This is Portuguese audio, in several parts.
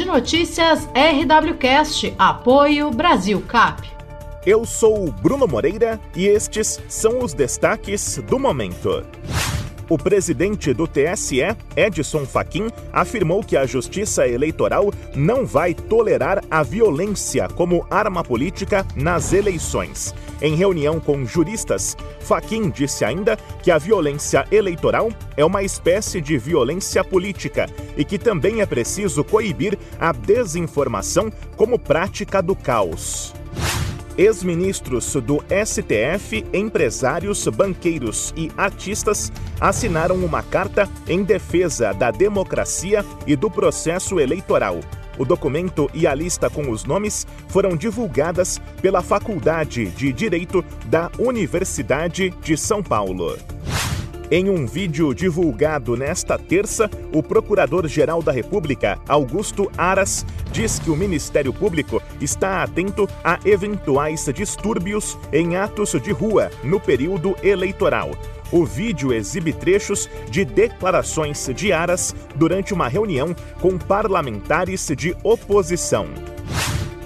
de notícias RWCast. Apoio Brasil Cap. Eu sou o Bruno Moreira e estes são os destaques do momento. O presidente do TSE, Edson Fachin, afirmou que a Justiça Eleitoral não vai tolerar a violência como arma política nas eleições. Em reunião com juristas, Fachin disse ainda que a violência eleitoral é uma espécie de violência política e que também é preciso coibir a desinformação como prática do caos. Ex-ministros do STF, empresários, banqueiros e artistas assinaram uma carta em defesa da democracia e do processo eleitoral. O documento e a lista com os nomes foram divulgadas pela Faculdade de Direito da Universidade de São Paulo. Em um vídeo divulgado nesta terça, o Procurador-Geral da República, Augusto Aras, diz que o Ministério Público está atento a eventuais distúrbios em atos de rua no período eleitoral. O vídeo exibe trechos de declarações de Aras durante uma reunião com parlamentares de oposição.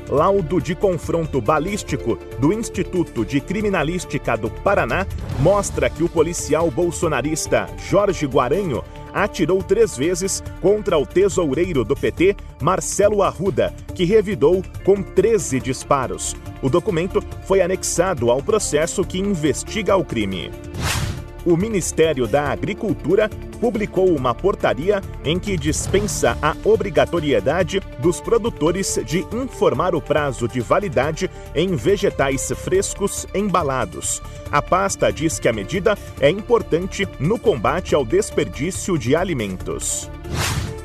Laudo de confronto balístico do Instituto de Criminalística do Paraná mostra que o policial bolsonarista Jorge Guaranho atirou três vezes contra o tesoureiro do PT, Marcelo Arruda, que revidou com 13 disparos. O documento foi anexado ao processo que investiga o crime o Ministério da Agricultura publicou uma portaria em que dispensa a obrigatoriedade dos produtores de informar o prazo de validade em vegetais frescos embalados. A pasta diz que a medida é importante no combate ao desperdício de alimentos.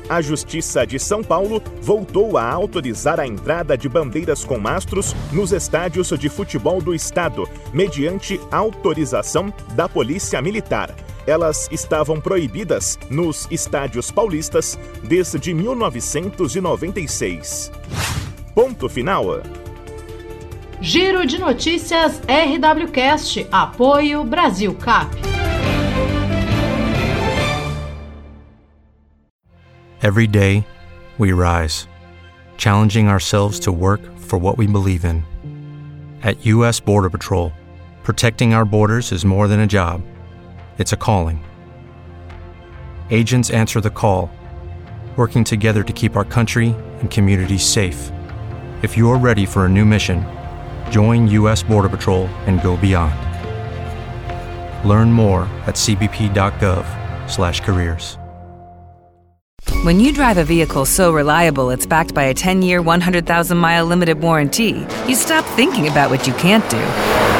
A Justiça de São Paulo voltou a autorizar a entrada de bandeiras com mastros nos estádios de futebol do estado, mediante autorização da Polícia Militar. Elas estavam proibidas nos estádios paulistas desde 1996. Ponto final. Giro de notícias RWCast. Apoio Brasil Cap. Every day, we rise, challenging ourselves to work for what we believe in. At U.S. Border Patrol, protecting our borders is more than a job, it's a calling. Agents answer the call, working together to keep our country and communities safe. If you're ready for a new mission, join U.S. Border Patrol and go beyond. Learn more at cbp.gov/careers. When you drive a vehicle so reliable it's backed by a 10 year, 100,000 mile limited warranty, you stop thinking about what you can't do